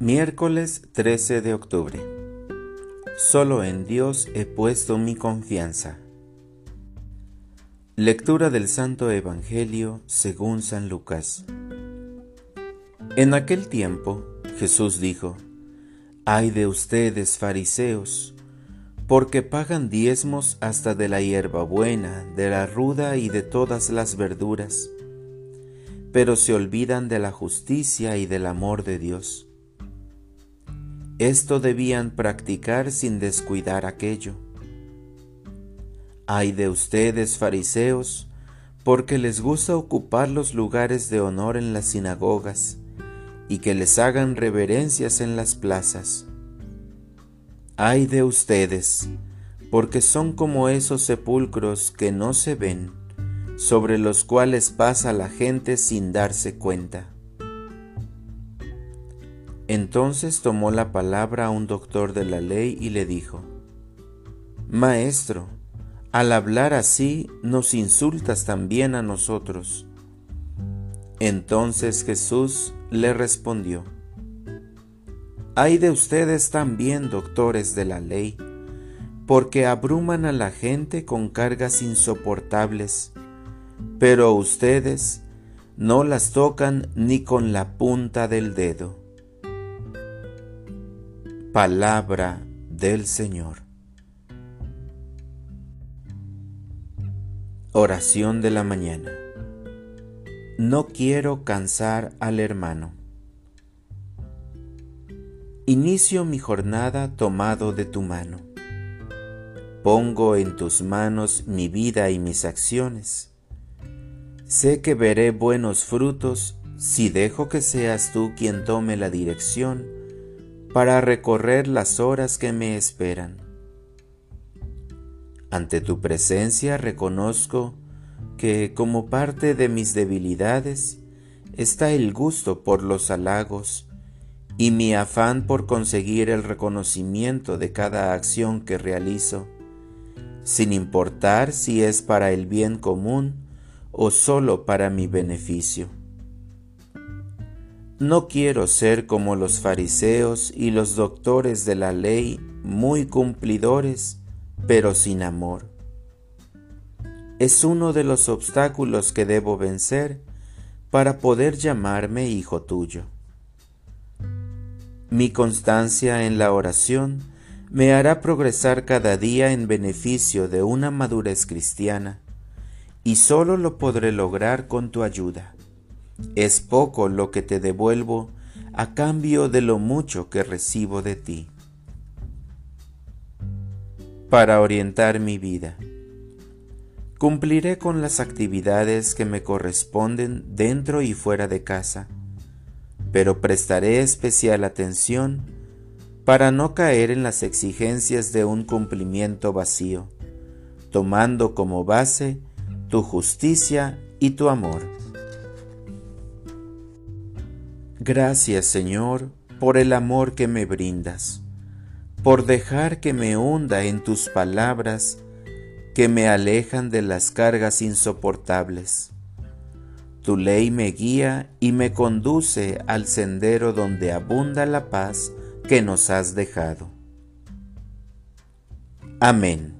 Miércoles 13 de octubre. Solo en Dios he puesto mi confianza. Lectura del Santo Evangelio según San Lucas. En aquel tiempo Jesús dijo, Ay de ustedes, fariseos, porque pagan diezmos hasta de la hierba buena, de la ruda y de todas las verduras, pero se olvidan de la justicia y del amor de Dios esto debían practicar sin descuidar aquello. Ay de ustedes, fariseos, porque les gusta ocupar los lugares de honor en las sinagogas y que les hagan reverencias en las plazas. Ay de ustedes, porque son como esos sepulcros que no se ven, sobre los cuales pasa la gente sin darse cuenta. Entonces tomó la palabra un doctor de la ley y le dijo, Maestro, al hablar así nos insultas también a nosotros. Entonces Jesús le respondió, Hay de ustedes también, doctores de la ley, porque abruman a la gente con cargas insoportables, pero ustedes no las tocan ni con la punta del dedo. Palabra del Señor. Oración de la mañana. No quiero cansar al hermano. Inicio mi jornada tomado de tu mano. Pongo en tus manos mi vida y mis acciones. Sé que veré buenos frutos si dejo que seas tú quien tome la dirección para recorrer las horas que me esperan. Ante tu presencia reconozco que como parte de mis debilidades está el gusto por los halagos y mi afán por conseguir el reconocimiento de cada acción que realizo, sin importar si es para el bien común o solo para mi beneficio. No quiero ser como los fariseos y los doctores de la ley, muy cumplidores, pero sin amor. Es uno de los obstáculos que debo vencer para poder llamarme hijo tuyo. Mi constancia en la oración me hará progresar cada día en beneficio de una madurez cristiana, y solo lo podré lograr con tu ayuda. Es poco lo que te devuelvo a cambio de lo mucho que recibo de ti. Para orientar mi vida. Cumpliré con las actividades que me corresponden dentro y fuera de casa, pero prestaré especial atención para no caer en las exigencias de un cumplimiento vacío, tomando como base tu justicia y tu amor. Gracias Señor por el amor que me brindas, por dejar que me hunda en tus palabras que me alejan de las cargas insoportables. Tu ley me guía y me conduce al sendero donde abunda la paz que nos has dejado. Amén.